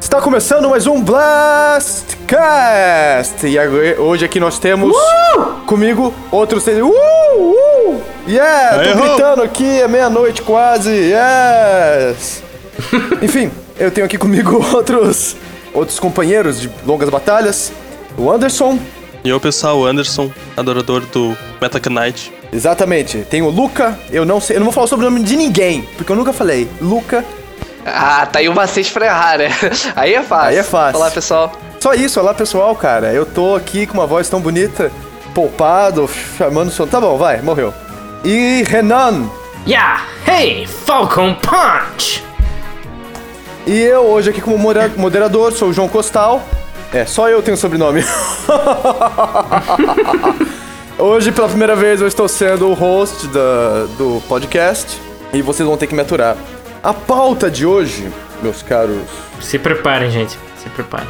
Está começando mais um Blastcast! E agora- hoje aqui nós temos comigo outros três. Uh! Uh! Yeah! Aê, Tô gritando aqui, é meia-noite quase! Yes! Enfim, eu tenho aqui comigo outros, outros companheiros de longas batalhas. O Anderson, E eu, pessoal, Anderson, adorador do Meta Knight. exatamente. Tem o Luca, eu não sei, eu não vou falar sobre o nome de ninguém, porque eu nunca falei. Luca, Ah, tá aí o macete pra errar, né? Aí é fácil. Aí é fácil. Olá, pessoal. Só isso, olá pessoal, cara. Eu tô aqui com uma voz tão bonita, poupado, chamando o som. Tá bom, vai, morreu. E Renan. Yeah! Hey! Falcon Punch! E eu hoje aqui como moderador, sou o João Costal. É, só eu tenho sobrenome. hoje, pela primeira vez, eu estou sendo o host da- do podcast. E vocês vão ter que me aturar. A pauta de hoje, meus caros Se preparem, gente. Se preparem.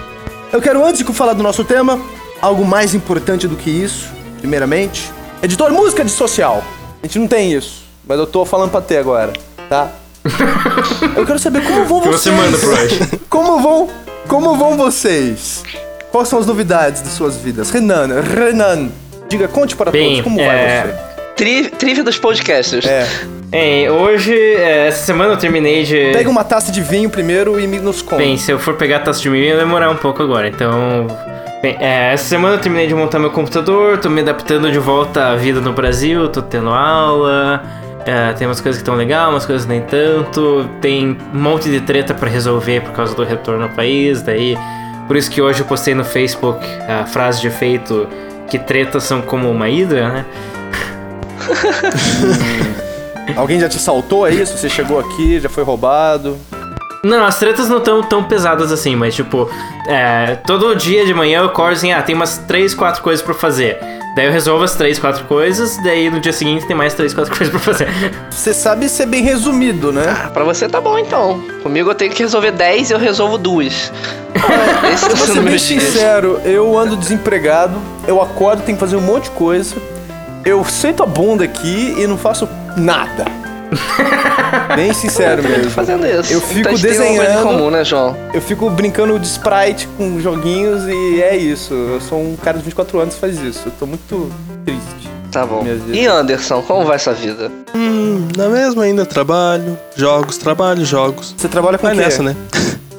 Eu quero, antes de falar do nosso tema, algo mais importante do que isso, primeiramente. Editor, música de social. A gente não tem isso, mas eu tô falando pra ter agora, tá? Eu quero saber como vão vocês. você manda pro hoje? Como vão, como vão vocês? Quais são as novidades de suas vidas? Renan, Renan, diga, conte para Bem, todos, como é, vai Tri trivia dos podcasters. você? É, hoje, é, essa semana eu terminei de. pega uma taça de vinho primeiro e me nos conta. Bem, se eu for pegar a taça de vinho, vai demorar um pouco agora, então. Bem, é, essa semana eu terminei de montar meu computador, tô me adaptando de volta à vida no Brasil, tô tendo aula. é, tem umas coisas que estão legais, umas coisas nem tanto. Tem um monte de treta pra resolver por causa do retorno ao país. Daí, por isso que hoje eu postei no Facebook a frase de efeito que tretas são como uma hidra, né? Alguém já te saltou, é isso? Você chegou aqui, já foi roubado. Não, as tretas não estão tão pesadas assim, mas tipo, é, todo dia de manhã eu acordo assim, ah, tem umas 3, 4 coisas pra fazer. Daí eu resolvo as 3, 4 coisas, daí no dia seguinte tem mais 3, 4 coisas pra fazer. Você sabe ser bem resumido, né? Ah, pra você tá bom então. Comigo eu tenho que resolver 10 e eu resolvo duas. Esse tá Vou ser bem sincero, eu ando desempregado, eu acordo, tenho que fazer um monte de coisa, eu sento a bunda aqui e não faço nada. bem sincero Eu tô mesmo. fazendo isso. Eu fico então desenhando. comum, né, João? Eu fico brincando de sprite com joguinhos e é isso. Eu sou um cara de 24 anos que faz isso. Eu tô muito triste. Tá bom. E Anderson, como vai sua vida? Hum, na mesma ainda, trabalho, jogos, trabalho, jogos. Você trabalha com o Vai quê? nessa, né?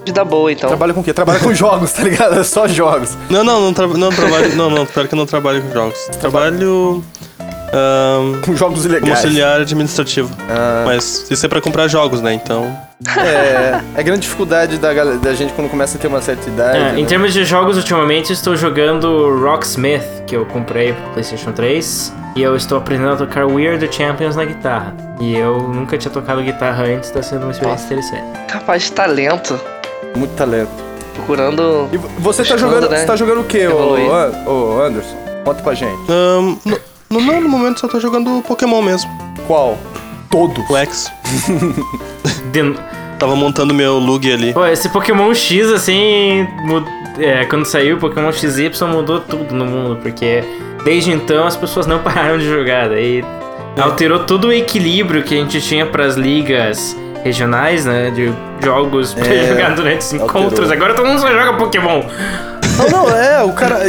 Vida boa, então. Trabalha com o quê? Trabalha com jogos, tá ligado? É só jogos. Não, não, não, tra não trabalho. Não, não, pior que eu não trabalho com jogos. Trabalho. Ahn, Com jogos como ilegais. auxiliar administrativo. Ah. Mas isso é pra comprar jogos, né? Então. É, é grande dificuldade da, da gente quando começa a ter uma certa idade. É, né? em termos de jogos, ultimamente eu estou jogando Rocksmith, que eu comprei pro PlayStation 3, e eu estou aprendendo a tocar Weird Champions na guitarra. E eu nunca tinha tocado guitarra antes, tá sendo uma experiência interessante. Capaz de talento. Muito talento. Procurando. E vo- você tá Buscando, jogando, né? você tá jogando o quê, ô, ô Anderson? Conta pra gente. ahn, no, não, no momento só tô jogando Pokémon mesmo. Qual? Todos. O X. De- Tava montando meu lug ali. Pô, esse Pokémon X, assim, mu- é, quando saiu o Pokémon XY mudou tudo no mundo, porque desde então as pessoas não pararam de jogar, daí alterou todo o equilíbrio que a gente tinha pras ligas regionais, né, de jogos pra É, jogar durante os alterou. encontros. Agora todo mundo só joga Pokémon. Não, não, é, o cara.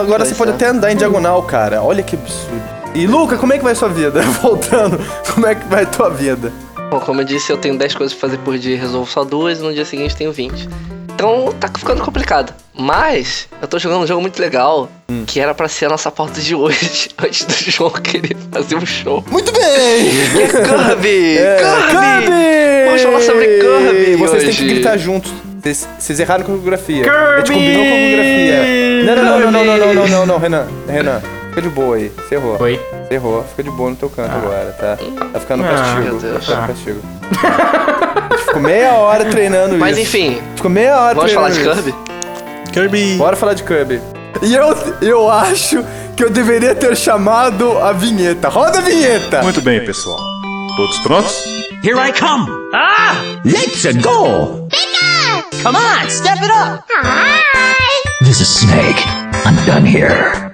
Agora você pode é. até andar em diagonal, cara. Olha que absurdo. E Luca, como é que vai sua vida? Voltando, como é que vai tua vida? Bom, como eu disse, eu tenho 10 coisas pra fazer por dia e resolvo só duas, e no dia seguinte tenho 20. Então tá ficando complicado. Mas eu tô jogando um jogo muito legal, Hum. que era pra ser a nossa pauta de hoje, antes do João querer fazer um show. Muito bem! Que é Kirby! É, Kirby! Vamos falar sobre Kirby Vocês têm hoje. que gritar juntos. Vocês, erraram com a coreografia. Kirby! A gente combinou com a coreografia. Não, não, não, não, não, não, não, não, não, Renan. Renan, fica de boa aí. Você errou. Oi. Você errou. Fica de boa no teu canto agora, tá? Tá ficando Ah, castigo. meu Tá Deus. ficando Ah. castigo. Ficou meia hora treinando Mas isso. enfim, Ficou meia hora vamos falar treinando de isso. Kirby? Kirby. Bora falar de Kirby. E eu, eu acho que eu deveria ter chamado a vinheta. Roda a vinheta! Muito bem, pessoal. Todos prontos? Here I come. Ah! Let's go. Bigger. Come on, step it up. Hi. This is Snake. I'm done here.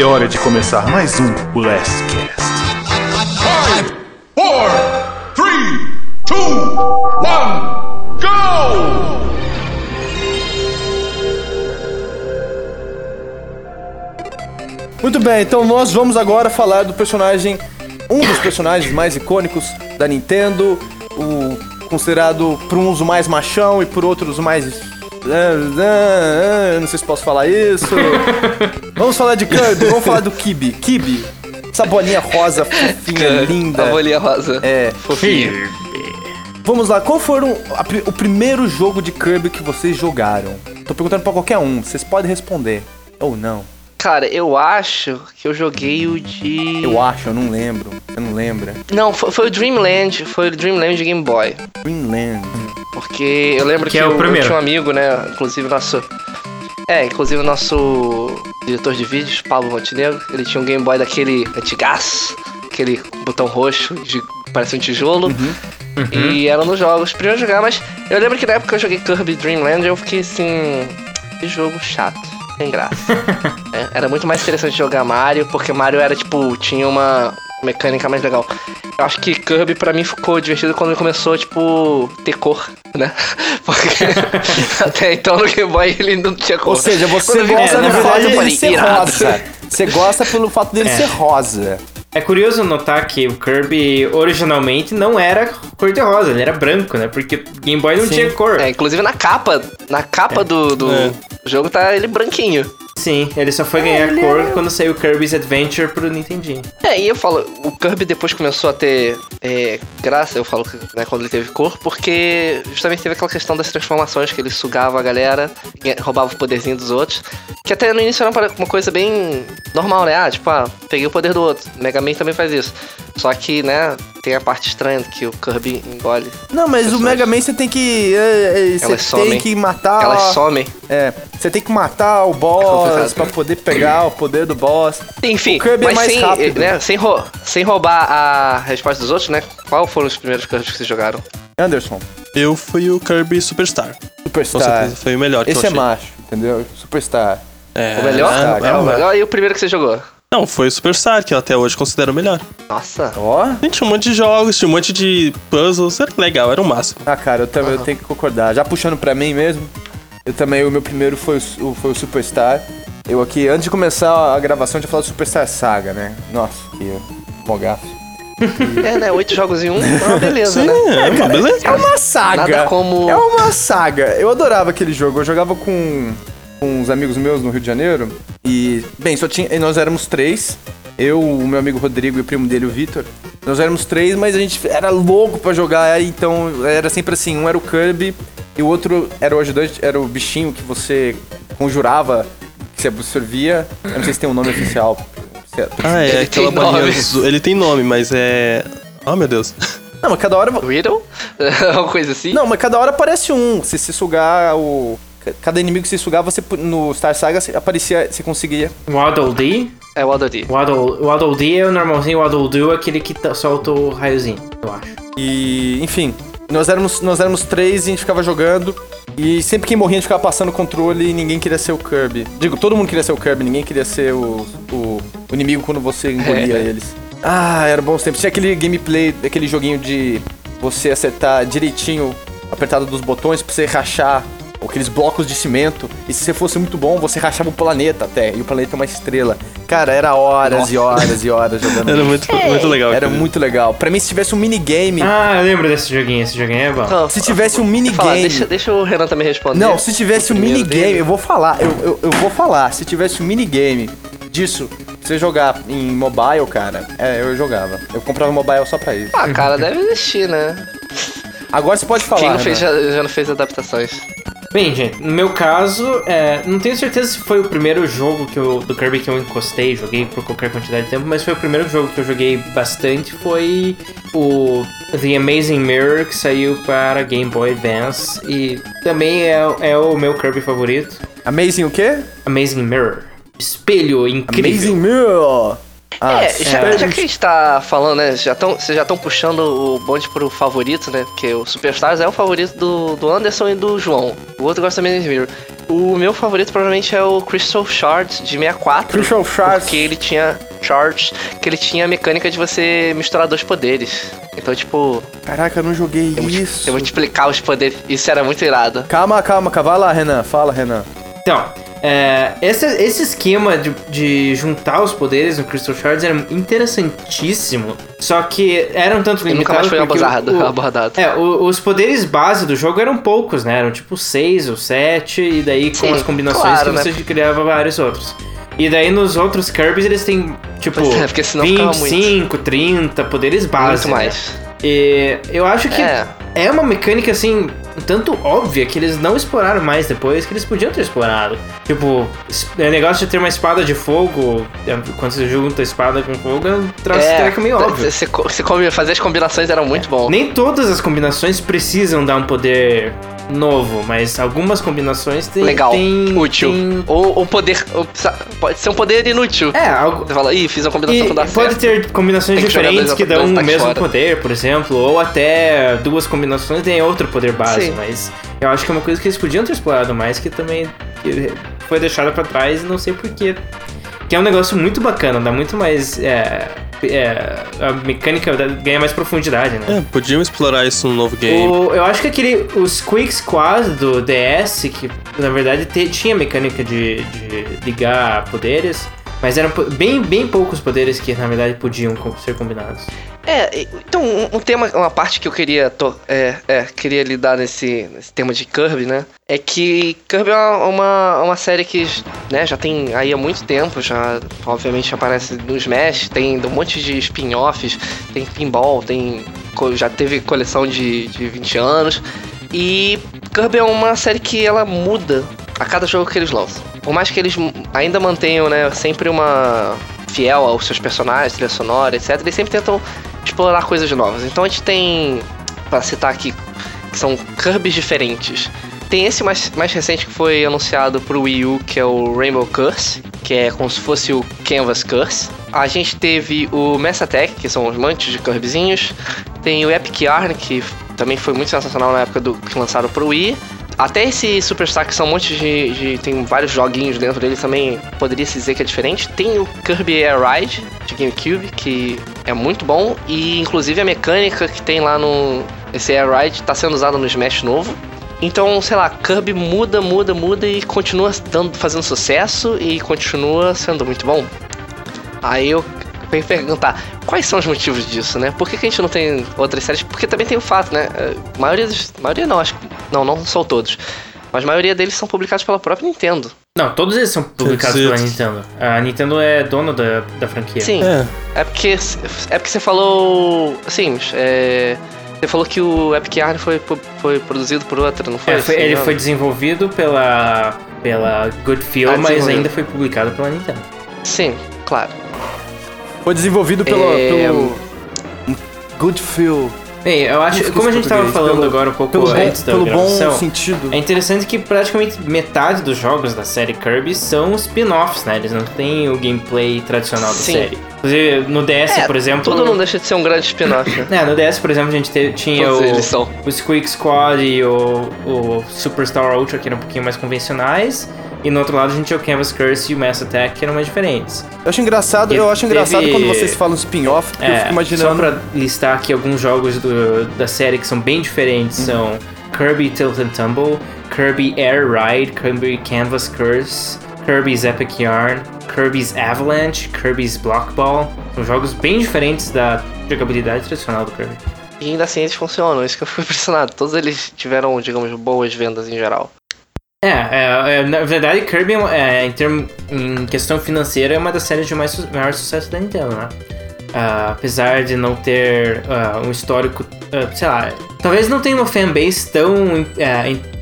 É hora de começar mais um Blastcast. 5, 4, 3, 2, 1, go! Muito bem, então nós vamos agora falar do personagem, um dos personagens mais icônicos da Nintendo, o considerado por uns o mais machão e por outros o mais não sei se posso falar isso. vamos falar de Kirby, vamos falar do Kibi. Kibi, essa bolinha rosa, fofinha, linda. A bolinha rosa. É. Fofinha. Vamos lá, qual pri- o primeiro jogo de Kirby que vocês jogaram? Tô perguntando pra qualquer um, vocês podem responder. Ou não. Cara, eu acho que eu joguei o de. Eu acho, eu não lembro. Você não lembra? Não, foi, foi o Dreamland. Foi o Dreamland de Game Boy. Greenland. Porque eu lembro Que que, é o eu, eu primeiro. tinha um amigo, né? Inclusive nosso. É, inclusive o nosso diretor de vídeos, Pablo Montenegro, ele tinha um Game Boy daquele antigaço, aquele botão roxo, de, parece um tijolo. Uhum. E era um dos jogos, primeiro a jogar, mas eu lembro que na época que eu joguei Kirby Dream Land, eu fiquei assim. Que jogo chato, sem graça. É, era muito mais interessante jogar Mario, porque Mario era tipo, tinha uma mecânica mais legal. Eu acho que Kirby pra mim ficou divertido quando ele começou, tipo, ter cor, né? Porque até então no Game Boy ele não tinha cor. Ou seja, você Quando gosta do novidade, fato dele falei, ser irado. rosa. Você gosta pelo fato dele É. ser rosa. É curioso notar que o Kirby originalmente não era cor de rosa, ele era branco, né? Porque Game Boy não Sim. tinha cor. É, inclusive na capa, na capa do, do É. jogo tá ele branquinho. Sim, ele só foi ganhar cor quando saiu Kirby's Adventure pro Nintendinho. É, e eu falo, o Kirby depois começou a ter é, graça, eu falo, né, quando ele teve cor, porque justamente teve aquela questão das transformações, que ele sugava a galera, roubava o poderzinho dos outros, que até no início era uma- coisa bem normal, né? Ah, tipo, ah, peguei o poder do outro. Mega Man também faz isso. Só que, né, tem a parte estranha que o Kirby engole. Não, mas o Pessoas. Mega Man você tem que. é, é, Você Elas tem somem. que matar. Elas somem. É, você tem que matar o boss complicado. pra poder pegar o poder do boss. Enfim, O Kirby é mas mais sem, rápido. né, sem, rou- sem roubar a resposta dos outros, né? Qual foram os primeiros Kirby que vocês jogaram? Anderson, Eu fui o Kirby Superstar. Com Superstar. certeza foi o melhor que Esse eu é achei. macho, entendeu? Superstar. É, O melhor? é, É, é o o melhor. E o primeiro que você jogou? Não, foi o Superstar, que eu até hoje considero o melhor. Nossa. Ó. Gente, tinha um monte de jogos, tinha um monte de puzzles, era legal, era o máximo. Ah, cara, eu também eu tenho que concordar. Já puxando pra mim mesmo, eu também, o meu primeiro foi o, foi o Superstar. Eu aqui, antes de começar a gravação, eu tinha falado Superstar Saga, né? Nossa, que mogaço. É, né? Oito jogos em um, é uma beleza, Sim, né? é, uma beleza. É uma saga. Nada como- É uma saga. Eu adorava aquele jogo. Eu jogava com, com uns amigos meus no Rio de Janeiro. E, bem, só tinha. e Nós éramos três. Eu, o meu amigo Rodrigo e o primo dele, o Vitor. Nós éramos três, mas a gente era louco pra jogar. Então era sempre assim: um era o Kirby e o outro era o ajudante, era o bichinho que você conjurava, que você absorvia. Eu não sei se tem um nome oficial. Se é- Ah, é, Ele aquela tem bolinha nome. azul. Ele tem nome, mas é. Oh, meu Deus. Não, mas cada hora. Riddle? Uma coisa assim? Não, mas cada hora aparece um. Se você sugar o. Cada inimigo que você sugar, você no Star Saga você aparecia, você conseguia. Waddle Dee. É o Waddle Dee. Waddle, Waddle Dee é o normalzinho, o Waddle Doo é aquele que solta o raiozinho, eu acho. E, enfim, nós éramos, nós éramos três e a gente ficava jogando. E sempre quem morria a gente ficava passando o controle e ninguém queria ser o Kirby. Digo, todo mundo queria ser o Kirby, ninguém queria ser o, o, o inimigo quando você engolia eles. Ah, era bons tempos. Tinha aquele gameplay, aquele joguinho de você acertar direitinho, apertado dos botões pra você rachar aqueles blocos de cimento. E se você fosse muito bom, você rachava o planeta até. E o planeta é uma estrela. Cara, era horas e horas e horas jogando. Era isso. muito, muito legal. Era aquele. muito legal. Pra mim, se tivesse um minigame. Ah, eu lembro desse joguinho, esse joguinho é bom. Se tivesse um minigame. deixa, deixa o Renan também responder. Não, se tivesse um minigame, eu vou falar, eu, eu, eu vou falar. Se tivesse um minigame disso, pra você jogar em mobile, cara, é, eu jogava. Eu comprava mobile só pra isso. Ah, cara, deve existir, né? Agora você pode falar. Quem não fez já, já não fez adaptações. Bem, gente, no meu caso, é, não tenho certeza se foi o primeiro jogo que eu, do Kirby que eu encostei, joguei por qualquer quantidade de tempo, mas foi o primeiro jogo que eu joguei bastante, foi o The Amazing Mirror, que saiu para Game Boy Advance, e também é, é o meu Kirby favorito, Amazing o quê? Amazing Mirror. Espelho incrível. Amazing Mirror. Ah, é, já, sério? já que a gente tá falando, né? Já tão, vocês já estão puxando o bonde pro favorito, né? Porque o Superstars é o favorito do, do Anderson e do João. O outro gosta também de Mirror. O meu favorito provavelmente é o Crystal Shards de 64. Crystal Shards. Porque ele tinha. Shards, que ele tinha a mecânica de você misturar dois poderes. Então, tipo, Caraca, eu não joguei eu vou, isso. eu vou te explicar os poderes. Isso era muito irado. Calma, calma, calma. Vai lá, Renan. Fala, Renan. Então, É, esse, esse esquema de, de juntar os poderes no Crystal Shards era interessantíssimo. Só que eram tanto nunca mais limitados foi abordado. o- abordado. é, o- os poderes base do jogo eram poucos, né? Eram tipo seis ou sete, e daí com Sim, as combinações claro, que né? você criava vários outros. E daí nos outros Kirby's eles têm, tipo, é, porque senão ficava muito. 25, 30 poderes base. Muito né? mais. E eu acho que É. é uma mecânica assim, um tanto óbvia que eles não exploraram mais depois, que eles podiam ter explorado. Tipo, o negócio de ter uma espada de fogo, é, quando você junta a espada com fogo, é um troço treco meio óbvio. Você, você fazer as combinações era muito bom. Nem todas as combinações precisam dar um poder novo, mas algumas combinações têm. Legal, têm- útil. têm- Ou um poder. ou pode ser um poder inútil. É, algo. Você fala, ih, fiz uma combinação E não dá pode certo. ter combinações Tem que diferentes que dão o ataques mesmo fora. poder, por exemplo, ou até duas combinações têm outro poder base, Sim. mas eu acho que é uma coisa que eles podiam ter explorado mais, que também foi deixada pra trás e não sei porquê. Que é um negócio muito bacana, dá muito mais. é, é, a mecânica ganha mais profundidade, né? É, podiam explorar isso no novo game. O- eu acho que aquele. Os Quick Squad do DS, que na verdade te- tinha mecânica de, de ligar poderes, mas eram bem, bem poucos poderes que na verdade podiam ser combinados. É, então, um, tema, uma parte que eu queria, é, é, queria lidar nesse, nesse tema de Kirby, né? É que Kirby é uma, uma, série que né, já tem aí há muito tempo, já obviamente aparece no Smash, tem um monte de spin-offs, tem pinball, tem, já teve coleção de, de 20 anos. E Kirby é uma série que ela muda a cada jogo que eles lançam. Por mais que eles ainda mantenham, né, sempre uma fiel aos seus personagens, trilha sonora, etc, eles sempre tentam explorar coisas novas. Então a gente tem, para citar aqui, que são Kirby's diferentes. Tem esse mais, mais recente que foi anunciado pro Wii U, que é o Rainbow Curse, que é como se fosse o Canvas Curse. A gente teve o Mass que são os mantes de Kirbyzinhos. Tem o Epic Yarn, que também foi muito sensacional na época do que lançaram pro Wii. Até esse Superstar, que são um monte de, de- Tem vários joguinhos dentro dele também, poderia se dizer que é diferente. Tem o Kirby Air Ride de GameCube, que é muito bom. E inclusive a mecânica que tem lá no. Esse Air Ride tá sendo usada no Smash novo. Então, sei lá, Kirby muda, muda, muda e continua dando, fazendo sucesso e continua sendo muito bom. Aí eu perguntar, quais são os motivos disso, né? Por que, que a gente não tem outras séries? Porque também tem o fato, né? A maioria dos. maioria não, acho que. Não, não são todos. Mas a maioria deles são publicados pela própria Nintendo. Não, todos eles são publicados pela. Nintendo. A Nintendo é dona da, da franquia. Sim. É, É porque. É porque você falou. Sim, é. Você falou que o Epic Yarn foi, foi produzido por outra, não foi? É, foi- me ele foi desenvolvido pela, pela Good Feel, Ah, mas ainda foi publicado pela Nintendo. Sim, claro. Foi desenvolvido pelo, É, pelo Good Feel. Bem, eu acho, como a gente tava português, falando pelo- agora um pouco Pelo bom, antes da pelo bom gravação, sentido. é interessante que praticamente metade dos jogos da série Kirby são spin-offs, né? Eles não têm o gameplay tradicional da Sim. série. Inclusive, no DS, É, por exemplo... Tudo não deixa de ser um grande spin-off. né? É, no DS, por exemplo, a gente te- tinha Todos o, o Squeak Squad e o, o Superstar Ultra, que eram um pouquinho mais convencionais. E no outro lado a gente tinha o Canvas Curse e o Mass Attack, que eram mais diferentes. Eu acho engraçado, eu acho Teve- engraçado quando vocês falam spin-off, porque eu É, fico só imaginando. pra listar aqui alguns jogos do- da série que são bem diferentes, Uhum. são Kirby Tilt and Tumble, Kirby Air Ride, Kirby Canvas Curse, Kirby's Epic Yarn, Kirby's Avalanche, Kirby's Block Ball. São jogos bem diferentes da jogabilidade tradicional do Kirby. E ainda assim eles funcionam, isso que eu fui impressionado. Todos eles tiveram, digamos, boas vendas em geral. É, é, é, na verdade, Kirby, é, em, termo, em questão financeira, é uma das séries de mais, maior sucesso da Nintendo, né? Ah, apesar de não ter ah, um histórico, ah, sei lá, talvez não tenha uma fanbase tão en-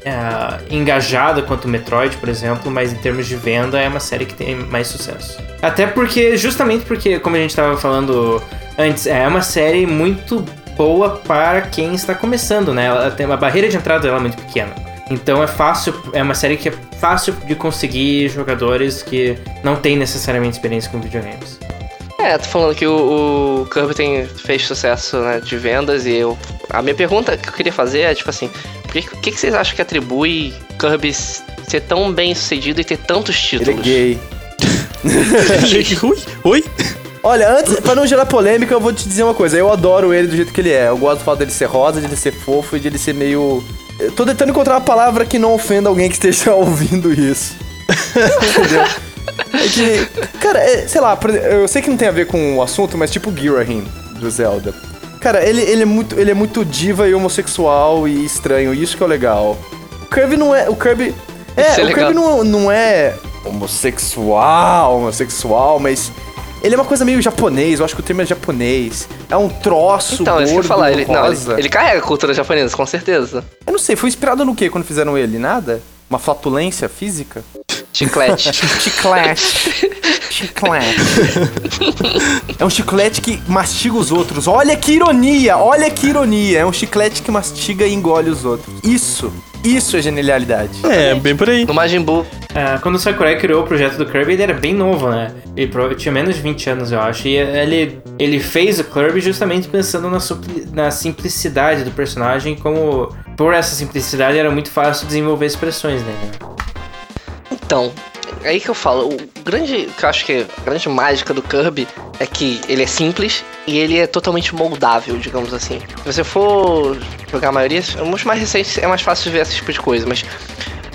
ah, engajada quanto o Metroid, por exemplo, mas em termos de venda é uma série que tem mais sucesso. Até porque, justamente porque, como a gente estava falando antes, é uma série muito boa para quem está começando, né? Ela tem uma barreira de entrada dela é muito pequena. Então é fácil, é uma série que é fácil de conseguir jogadores que não têm necessariamente experiência com videogames. É, tô falando que o, o Kirby tem, fez sucesso né, de vendas e eu. A minha pergunta que eu queria fazer é tipo assim, o que, que, que vocês acham que atribui Kirby ser tão bem sucedido e ter tantos Ele é títulos? gay. Ui, oi? Olha, antes, pra não gerar polêmica, eu vou te dizer uma coisa. Eu adoro ele do jeito que ele é. Eu gosto do fato dele ser rosa, de ele ser fofo e de ele ser meio. Eu tô tentando encontrar uma palavra que não ofenda alguém que esteja ouvindo isso. Entendeu? É que, cara, é, sei lá, eu sei que não tem a ver com o assunto, mas tipo o Girahim do Zelda. Cara, ele, ele, é muito, ele é muito diva e homossexual e estranho, isso que é o legal. O Kirby não é. O Kirby. É, é o legal. Kirby não, não é homossexual, homossexual, mas. Ele é uma coisa meio japonês, eu acho que o termo é japonês. É um troço Então, que eu gordo, falar. Ele, não, ele, ele carrega a cultura japonesa, com certeza. Eu não sei, foi inspirado no que quando fizeram ele? Nada? Uma flatulência física? Chiclete. Chiclete. Chiclete. É um chiclete que mastiga os outros. Olha que ironia, olha que ironia. É um chiclete que mastiga e engole os outros. Isso, isso é genialidade. É, bem por aí. no Majin Buu. Ah, quando o Sakurai criou o projeto do Kirby, ele era bem novo, né? Ele tinha menos de 20 anos, eu acho. E ele, ele fez o Kirby justamente pensando na, na simplicidade do personagem, como por essa simplicidade era muito fácil desenvolver expressões, né? Então, é aí que eu falo, o grande, que eu acho que a grande mágica do Kirby é que ele é simples e ele é totalmente moldável, digamos assim. Se você for jogar a maioria, os mais recentes é mais fácil ver esse tipo de coisa, mas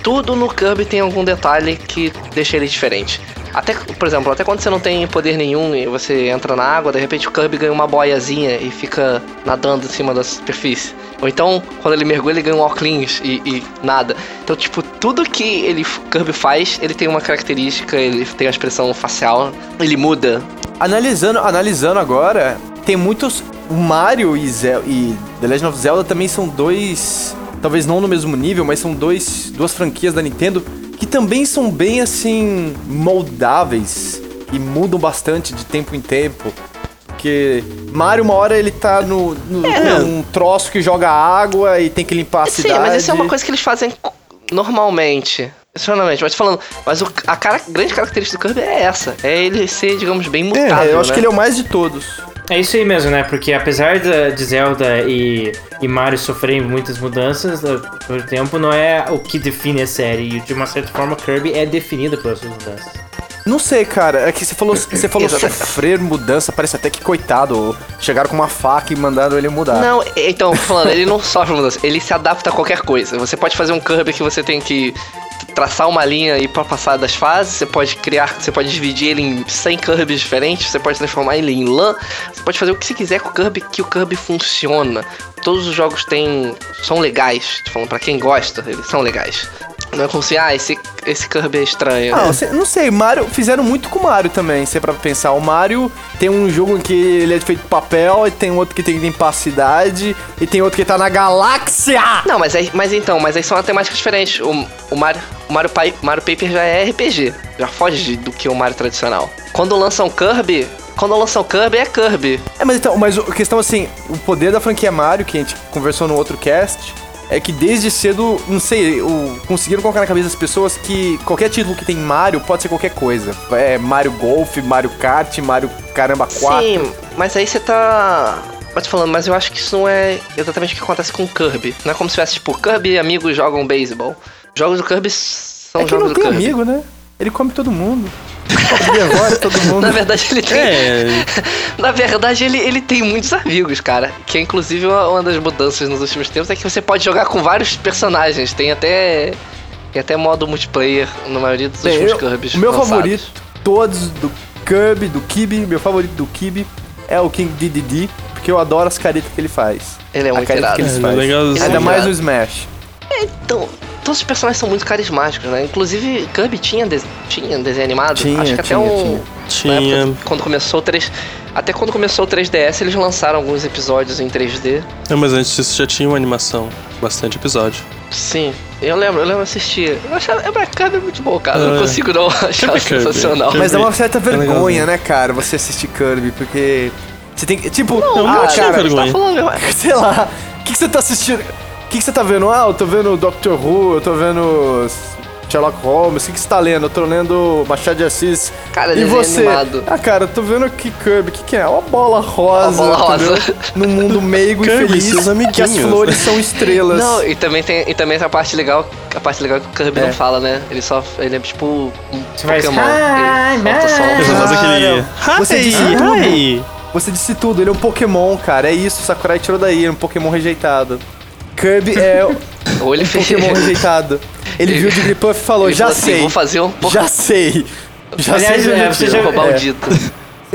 tudo no Kirby tem algum detalhe que deixa ele diferente. Até, por exemplo, até quando você não tem poder nenhum e você entra na água, de repente o Kirby ganha uma boiazinha e fica nadando em cima da superfície. Ou então, quando ele mergulha, ele ganha um óculos e, e nada. Então, tipo, tudo que ele Kirby faz, ele tem uma característica, ele tem uma expressão facial, ele muda. Analisando, analisando agora, tem muitos. O Mario e, Zel- e The Legend of Zelda também são dois. Talvez não no mesmo nível, mas são dois, duas franquias da Nintendo que também são bem assim. moldáveis e mudam bastante de tempo em tempo. Porque Mario, uma hora ele tá no, no num troço que joga água e tem que limpar a Sim, cidade. mas isso é uma coisa que eles fazem normalmente. Normalmente, mas falando, mas o- a cara- grande característica do Kirby é essa. É ele ser, digamos, bem mutável. É, eu acho né? que ele é o mais de todos. É isso aí mesmo, né? Porque apesar da- de Zelda e, e Mario sofrerem muitas mudanças eh, por tempo, não é o que define a série. E de uma certa forma, Kirby é definido pelas suas mudanças. Não sei, cara. É que você falou, você falou sofrer mudança, parece até que coitado. Chegaram com uma faca e mandaram ele mudar. Não, então, falando, ele não sofre mudança, ele se adapta a qualquer coisa. Você pode fazer um Kirby que você tem que traçar uma linha e para passar das fases, você pode criar, você pode dividir ele em 100 Kirbys diferentes, você pode transformar ele em lã, você pode fazer o que você quiser com o Kirby que o Kirby funciona. Todos os jogos têm são legais, tô falando para quem gosta, eles são legais. Não é como se, ah, esse, esse Kirby é estranho. Ah, você- não sei, Mario. Fizeram muito com o Mario também, se é pra pensar. O Mario tem um jogo em que ele é feito de papel, e tem outro que tem que limpar a cidade, e tem outro que tá na galáxia! Não, mas, aí, mas então, mas aí são temáticas diferentes. O, o Mario, o Mario, Pai- Mario Paper já é RPG, já foge do que o Mario tradicional. Quando lançam Kirby, quando lançam Kirby é Kirby. É, mas então, mas a questão assim, o poder da franquia Mario, que a gente conversou no outro cast, é que desde cedo, não sei, o, conseguiram colocar na cabeça das pessoas que qualquer título que tem Mario pode ser qualquer coisa. É Mario Golf, Mario Kart, Mario Caramba 4. Sim, mas aí você tá. Mas tô falando, mas eu acho que isso não é exatamente o que acontece com o Kirby. Não é como se tivesse, tipo, Kirby e amigos jogam beisebol. Jogos do Kirby são É que jogos não do tem Kirby. amigo, né? Ele come todo mundo. Ele devora todo mundo. Na verdade, ele tem. É, Na verdade, ele, ele tem muitos amigos, cara. Que é inclusive uma, uma das mudanças nos últimos tempos é que você pode jogar com vários personagens. Tem até. Tem até modo multiplayer na maioria dos Bem, últimos Kirbys. o meu lançados. favorito, todos do Kirby, do Kibi, meu favorito do Kibi é o King Dedede, porque eu adoro as caretas que ele faz. Ele é muito careta que eles É. Ainda Ele é mais irado. no Smash. Então, todos os personagens são muito carismáticos, né? Inclusive, Kirby tinha, de- tinha desenho animado. Tinha, Acho que tinha, até o. tinha. Época, quando começou o 3. Até quando começou o 3DS, eles lançaram alguns episódios em 3D. Não, mas antes disso já tinha uma animação. Bastante episódio. Sim, eu lembro, eu lembro assistir. Eu achava. É, Kirby é muito bom, cara. Eu É. não consigo não achar Kirby, sensacional. Kirby. Mas dá uma certa É vergonha, né, cara, você assistir Kirby, porque você tem que. Tipo, não ah, tinha cara, vergonha. Tá falando, sei lá, o que, que você tá assistindo? O que, que você tá vendo? Ah, eu tô vendo Doctor Who, eu tô vendo Sherlock Holmes, o que, que você tá lendo? Eu tô lendo Machado de Assis. Cara, e você? animado. Ah, cara, eu tô vendo aqui Kirby, o que, que é? Uma bola rosa, Uma bola rosa. Num mundo meigo Kirby, e feliz, seus que as amiguinhos. flores são estrelas. Não, e também tem, e também tem a parte legal, a parte legal que o Kirby É. não fala, né? Ele só, ele é tipo um Você faz, Pokémon. "Hi, ele solta som. Ele só faz aquele. Você Hi, disse hi. Você disse tudo, ele é um Pokémon, cara. É isso, Sakurai tirou daí, é um Pokémon rejeitado. Kirby é Ou ele fez. Pokémon rejeitado. Ele viu o Jigglypuff e falou, Ele já falou assim, sei. vou fazer um Já sei. Já Aliás, sei. é, você já- roubar É. o dito.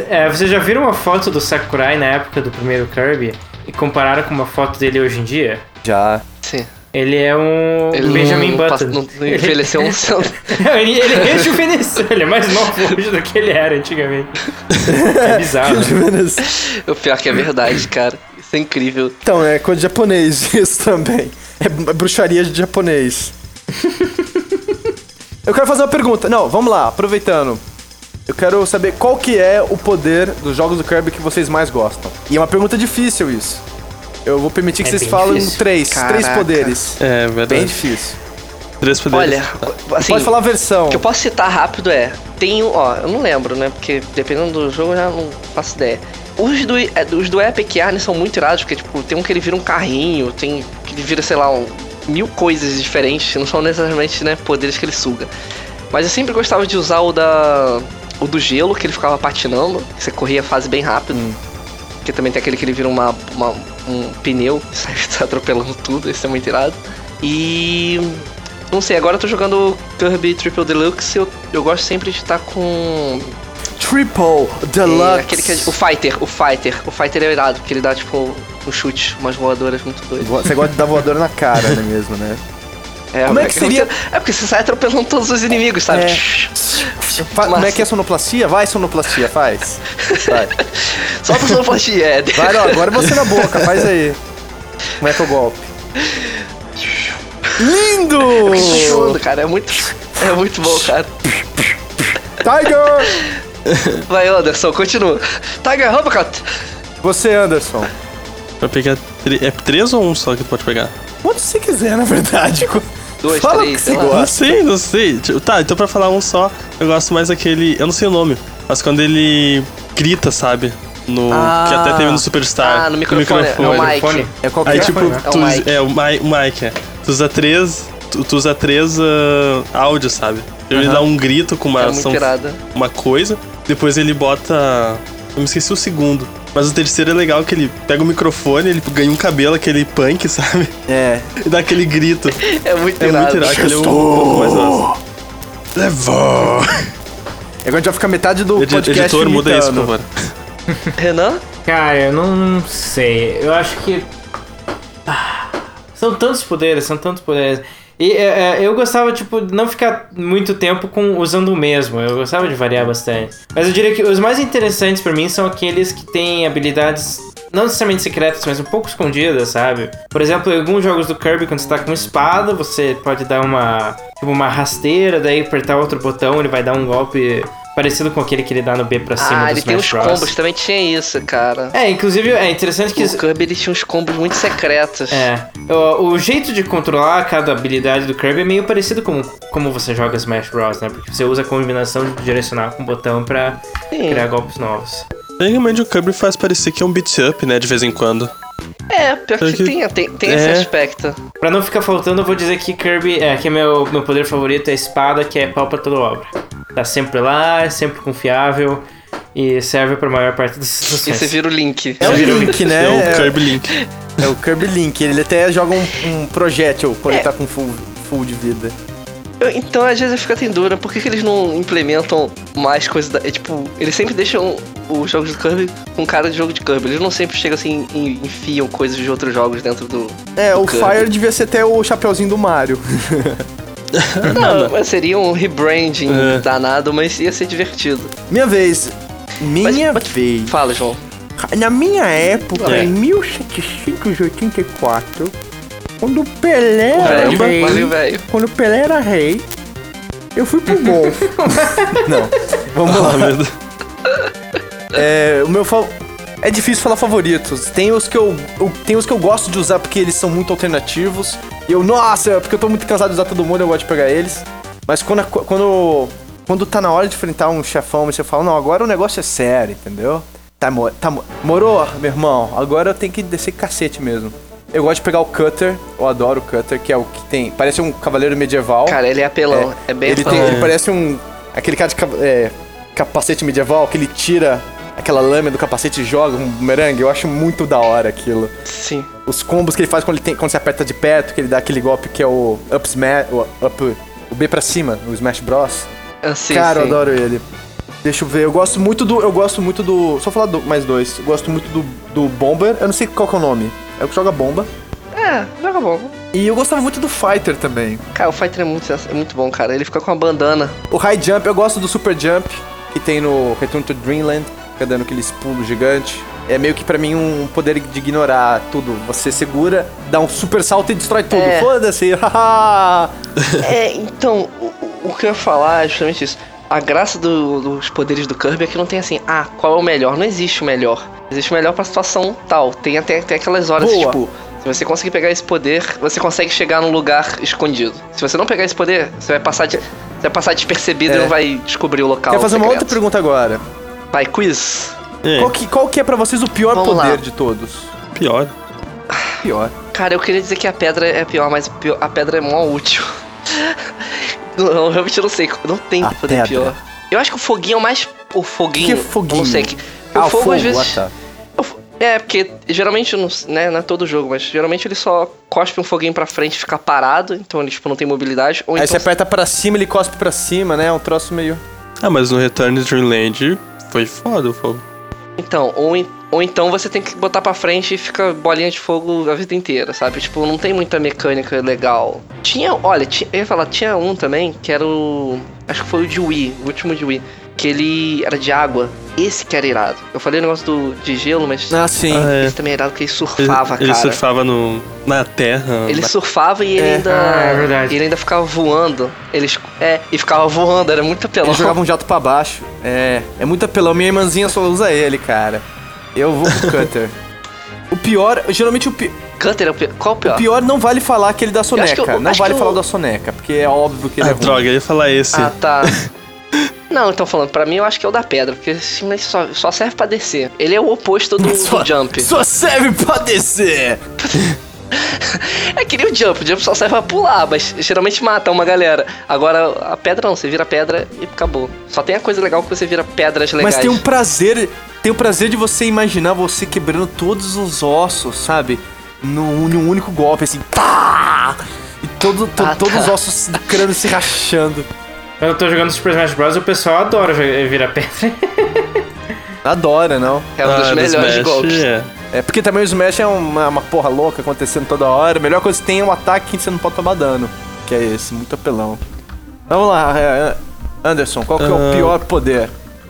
É, vocês já viram uma foto do Sakurai na época do primeiro Kirby e compararam com uma foto dele hoje em dia? Já. Sim. Ele é um Ele Benjamin não, Button. não, não envelheceu um santo. ele, ele rejuvenesceu, ele é mais novo hoje do que ele era antigamente. É bizarro. né? O pior que é verdade, cara. Isso é incrível. Então, é coisa de japonês isso também. É bruxaria de japonês. Eu quero fazer uma pergunta. Não, vamos lá, aproveitando. Eu quero saber qual que é o poder dos jogos do Kirby que vocês mais gostam. E é uma pergunta difícil isso. Eu vou permitir que É vocês falem difícil. três, três Caraca. poderes. É verdade. Bem difícil. Três poderes. Olha, assim, Pode falar a versão. o que eu posso citar rápido é. Tem um, ó, eu não lembro, né? Porque dependendo do jogo eu já não faço ideia. Os do, é, os do Epic Yarn são muito irados, porque, tipo, tem um que ele vira um carrinho, tem que ele vira, sei lá, um, mil coisas diferentes, não são necessariamente, né, poderes que ele suga. Mas eu sempre gostava de usar o da. O do gelo, que ele ficava patinando, que você corria a fase bem rápido. Que também tem aquele que ele vira uma, uma- um pneu, sai atropelando tudo, esse é muito irado. E. Não sei, agora eu tô jogando Kirby Triple Deluxe eu, eu gosto sempre de estar com. Triple é, Deluxe. aquele que é, o Fighter, o Fighter. O Fighter é irado, porque ele dá tipo um chute, umas voadoras muito doidas. Você gosta de dar voadora na cara, né mesmo, né? É, Como é que seria- É porque você sai atropelando todos os inimigos, sabe? É. Como é que é sonoplastia? Vai, sonoplastia, faz. Vai. Solta a sonoplastia, é. Vai, ó, agora você na boca, faz aí. Como é que é o golpe? Lindo! Chundo, cara, é muito. É muito bom, cara. Tiger! Vai, Anderson, continua. Tiger Uppercut. Você, Anderson. Pra pegar. É três ou um só que tu pode pegar? Quanto você quiser, na verdade. Dois, Fala três, o que sei você lá. Não gosta. sei, não sei. Tipo, Tá, então pra falar um só, eu gosto mais daquele. Eu não sei o nome, mas quando ele grita, sabe? No. Ah. que até teve no Superstar. Ah, no microfone, é o Mike. É qualquer Aí tipo, coisa. É o tu, Mike. é o Mike, o Mike, é. Tu usa três. Tu, tu usa três ah, áudios, sabe? Ele dá um grito com uma É ação, irada. uma coisa, depois ele bota. Eu me esqueci o segundo. Mas o terceiro é legal que ele pega o microfone, ele ganha um cabelo, aquele punk, sabe? É. E dá aquele grito. É muito É irado. muito irado, aquele é o que eu mais. Levou! É quando a gente vai ficar metade do Edi- podcast Editor, muda isso, por favor. Renan? Cara, eu não sei. Eu acho que. Ah, São tantos poderes, são tantos poderes. E é, é, eu gostava, tipo, não ficar muito tempo com usando o mesmo. Eu gostava de variar bastante. Mas eu diria que os mais interessantes pra mim são aqueles que têm habilidades não necessariamente secretas, mas um pouco escondidas, sabe? Por exemplo, em alguns jogos do Kirby, quando você tá com espada, você pode dar uma. Tipo, uma rasteira, daí apertar outro botão, ele vai dar um golpe parecido com aquele que ele dá no B pra cima Ah, do ele tem uns Smash Bros. combos, também tinha isso, cara. É, inclusive é interessante que. O Kirby ele tinha uns combos muito secretos. É. O, o jeito de controlar cada habilidade do Kirby é meio parecido com como você joga Smash Bros, né? Porque você usa a combinação de direcional com o botão pra Sim. criar golpes novos. Tecnicamente o Kirby faz parecer que é um beat up, né, de vez em quando. É, pior que, que- tem, tem, tem é. esse aspecto. Pra não ficar faltando, eu vou dizer que Kirby, é, que é meu, meu poder favorito é a espada, que é pau pra toda obra. Tá sempre lá, é sempre confiável e serve pra maior parte das E situações. você vira o Link. É o Link, né? É o É, Kirby Link. é o Kirby Link. Ele até joga um, um projétil quando ele tá com full, full de vida. Eu- então, às vezes eu fico em dúvida, por que, que eles não implementam mais coisas da. é, tipo, eles sempre deixam os jogos do Kirby com cara de jogo de Kirby. Eles não sempre chegam assim e enfiam coisas de outros jogos dentro do. É, do o Kirby. Fire devia ser até o chapeuzinho do Mario. Não, mas seria um rebranding É. danado, mas ia ser divertido. Minha vez. Minha Mas- vez. Fala, João. Na minha época, É. em 1784, quando o Pelé era Caramba, rei, valeu, velho. quando o Pelé era rei, eu fui pro golfe. Não, vamos lá. Meu Deus. É, o meu fa... É difícil falar favoritos. Tem os que eu, eu- tem os que eu gosto de usar porque eles são muito alternativos. E eu, nossa, é porque eu tô muito cansado de usar todo mundo, eu gosto de pegar eles. Mas quando a quando quando tá na hora de enfrentar um chefão, você fala, não, agora o negócio é sério, entendeu? Tá, tá mo- morou, meu irmão. Agora eu tenho que descer cacete mesmo. Eu gosto de pegar o Cutter, eu adoro o Cutter, que é o que tem, parece um cavaleiro medieval. Cara, ele é apelão. É, bem Ele, apelão. tem, ele parece um. Aquele cara de é, capacete medieval que ele tira aquela lâmina do capacete e joga um bumerangue. Eu acho muito da hora aquilo. Sim. Os combos que ele faz quando, ele tem, quando você aperta de perto, que ele dá aquele golpe que é o up smash, o, up, o B pra cima, o Smash Bros. Assim, Cara, eu sim. adoro ele. Deixa eu ver, eu gosto muito do. Eu gosto muito do. Só falar do, mais dois. Eu gosto muito do, do Bomber. Eu não sei qual que é o nome. É o que joga bomba. É, joga bom. E eu gostava muito do Fighter também. Cara, o Fighter é muito, é muito bom, cara. Ele fica com a bandana. O High Jump, eu gosto do Super Jump, que tem no Return to Dreamland, fica dando aqueles pulos gigantes. É meio que pra mim um poder de ignorar tudo. Você segura, dá um super salto e destrói tudo. É. Foda-se. haha. É, então, o, o que eu ia falar é justamente isso. A graça do- dos poderes do Kirby é que não tem assim, ah, qual é o melhor? Não existe o melhor. Existe o melhor pra situação tal. Tem até, até aquelas horas, Boa. tipo, se você conseguir pegar esse poder, você consegue chegar num lugar escondido. Se você não pegar esse poder, você vai passar, de, você vai passar despercebido É. e não vai descobrir o local. Quero fazer uma outra secreto. pergunta agora. Vai, quiz. É, Qual que, qual que é pra vocês o pior Vamos poder lá. de todos? pior. Pior. Cara, eu queria dizer que a pedra é pior, mas a pedra é mó útil. Não, eu realmente não sei. Não tem A poder pedra. pior. Eu acho que o foguinho é o mais. O foguinho. Que que é foguinho? Não sei. Que, Ah, o fogo, às vezes. ah, tá. o É, porque geralmente, não, né, não é todo jogo, mas geralmente ele só cospe um foguinho pra frente e fica parado, então ele tipo, não tem mobilidade. Ou Aí então você aperta pra cima, ele cospe pra cima, né? Um troço meio... Ah, mas no Return to Dreamland foi foda o fogo. Então, ou, ou então você tem que botar pra frente e fica bolinha de fogo a vida inteira, sabe? Tipo, não tem muita mecânica legal. Tinha, olha, tinha, eu ia falar, tinha um também que era o. Acho que foi o de Wii, o último de Wii. Que ele era de água. Esse que era irado. Eu falei o negócio do, de gelo, mas. Ah, sim. Ah, é. Esse também era irado porque ele Ele, surfava, ele cara. surfava no, na terra. Ele na- surfava e ele É. ainda. Ah, é verdade. Ele ainda ficava voando. Ele, esc- é, e ficava voando, era muito apelão. Ele jogava um jato pra baixo. É, é muito apelão. Minha irmãzinha só usa ele, cara. Eu vou pro Cutter. o pior, geralmente o, pi- Cutter é o pior. Qual o pior? o pior não vale falar aquele da soneca. eu- não vale falar eu- da soneca, porque é óbvio que ele Ah, é ruim. droga, eu ia falar esse. Ah, tá. Não, então falando, pra mim eu acho que é o da pedra, porque simplesmente só, só serve pra descer. Ele é o oposto do, do jump. Só serve pra descer. É que nem o jump, o jump só serve pra pular, mas geralmente mata uma galera. Agora, a pedra não, você vira pedra e acabou. Só tem a coisa legal que você vira pedras legais. Mas tem um prazer, tem o prazer de você imaginar você quebrando todos os ossos, sabe? Num, num único golpe, assim, pá! E todo, to- Ah, tá. todos os ossos do crânio se rachando. Quando eu tô jogando Super Smash Bros, o pessoal adora virar pedra. Adora, não? É um Ah, dos do melhores Smash, golpes. É. É porque também o Smash é uma, uma porra louca acontecendo toda hora. A melhor coisa que tem é um ataque que você não pode tomar dano. Que é esse, muito apelão. Vamos lá, é, é, Anderson, qual que é o Ah. pior poder?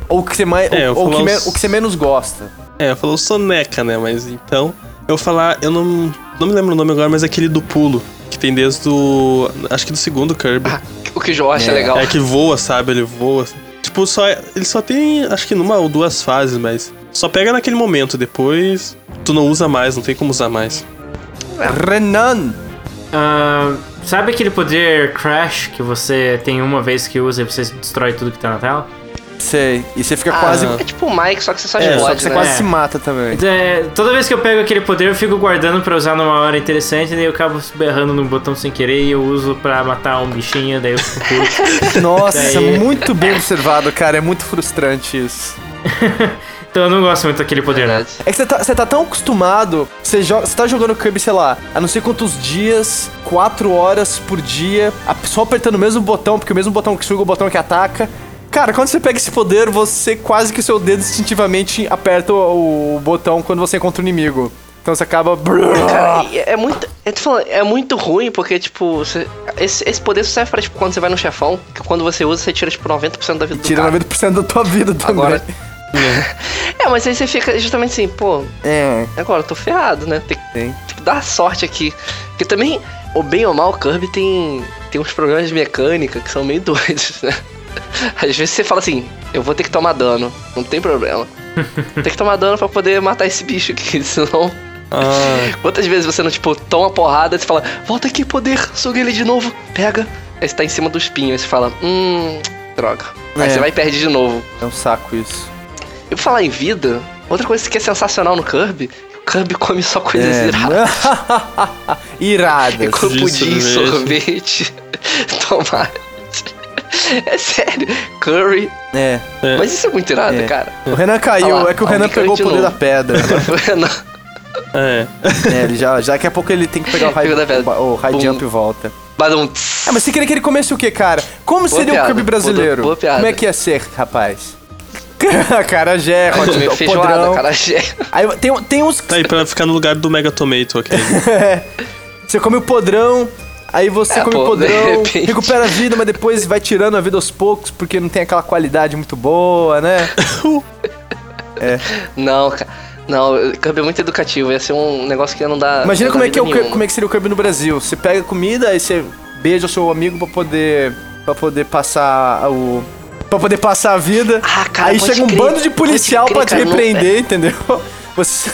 Ou o que você, mais, É, eu ou, ou que os- o que você menos gosta? É, falou soneca, né? Mas então. Eu vou falar. Eu não. Não me lembro o nome agora, mas é aquele do pulo. Que tem desde o. Acho que do segundo Kirby. Ah, o que o João acha É. legal. É que voa, sabe? Ele voa. Tipo, só. Ele só tem. Acho que numa ou duas fases, mas. Só pega naquele momento. Depois. Tu não usa mais, não tem como usar mais. Renan! Ah, sabe aquele poder Crash que você tem uma vez que usa e você destrói tudo que tá na tela? Sei. E você fica Ah, quase. É tipo o Mike, só que você só É, Só que você né? quase É. se mata também. É, toda vez que eu pego aquele poder, eu fico guardando pra usar numa hora interessante, daí eu acabo berrando no botão sem querer e eu uso pra matar um bichinho, daí eu fico puto. Nossa, Daí- muito bem observado, cara. É muito frustrante isso. então eu não gosto muito daquele poder, né? Verdade. É que você tá, você tá tão acostumado, você, joga, você tá jogando Kirby, sei lá, a não sei quantos dias, quatro horas por dia, a- só apertando o mesmo botão, porque o mesmo botão que suga é o botão que ataca. Cara, quando você pega esse poder, você quase que o seu dedo instintivamente aperta o, o botão quando você encontra o inimigo. Então você acaba. Cara, é muito. É, tô falando, é muito ruim, porque, tipo, você- esse, esse poder só serve pra, tipo, quando você vai no chefão, que quando você usa, você tira, tipo, 90% da vida do Tira cara. 90% da tua vida também. Agora. É, mas aí você fica justamente assim, pô, É, agora eu tô ferrado, né? Tem, tem. tem que dar sorte aqui. Porque também, ou bem ou mal, o Kirby tem, tem uns problemas de mecânica que são meio doidos, né? Às vezes você fala assim, eu vou ter que tomar dano, não tem problema. Tem que tomar dano pra poder matar esse bicho aqui, senão Ah, Quantas vezes você não, tipo, toma porrada e você fala, volta aqui, poder, suga ele de novo, pega. Aí você tá em cima do espinho, aí você fala, hum, droga. Aí É. você vai e perde de novo. É um saco isso. E por falar em vida, outra coisa que é sensacional no Kirby, o Kirby come só coisas É. iradas. Iradas. Com de pudim, sorvete. sorvete, tomate. É sério. Curry. É. Mas isso é muito irado, É. cara. O Renan caiu, Olha lá, é que o Renan pegou o de poder novo. da pedra. Não. É. é, ele já, já daqui a pouco ele tem que pegar o high, Pegou da pedra. o high Bum. jump e volta. Mas um. Ah, mas você queria que ele comesse o quê, cara? Como seria piada, o Kirby brasileiro? boa piada. Como é que ia ser, rapaz? Carajé, hot Comer feijoada, podrão. cara. Aí tem, tem uns Tá aí pra ficar no lugar do Mega Tomato aquele. Você come o podrão, aí você É, come pô, o podrão, recupera a vida, mas depois vai tirando a vida aos poucos, porque não tem aquela qualidade muito boa, né? Não, cara. Não, Kirby é muito educativo. Ia ser um negócio que não dá. Imagina não como dá é, que é o, como é que seria o Kirby no Brasil. Você pega comida, aí você beija o seu amigo pra poder. para poder passar o. Pra poder passar a vida. Ah, cara, aí chega um crer, bando de policial pra te cara, não- repreender, entendeu? Você.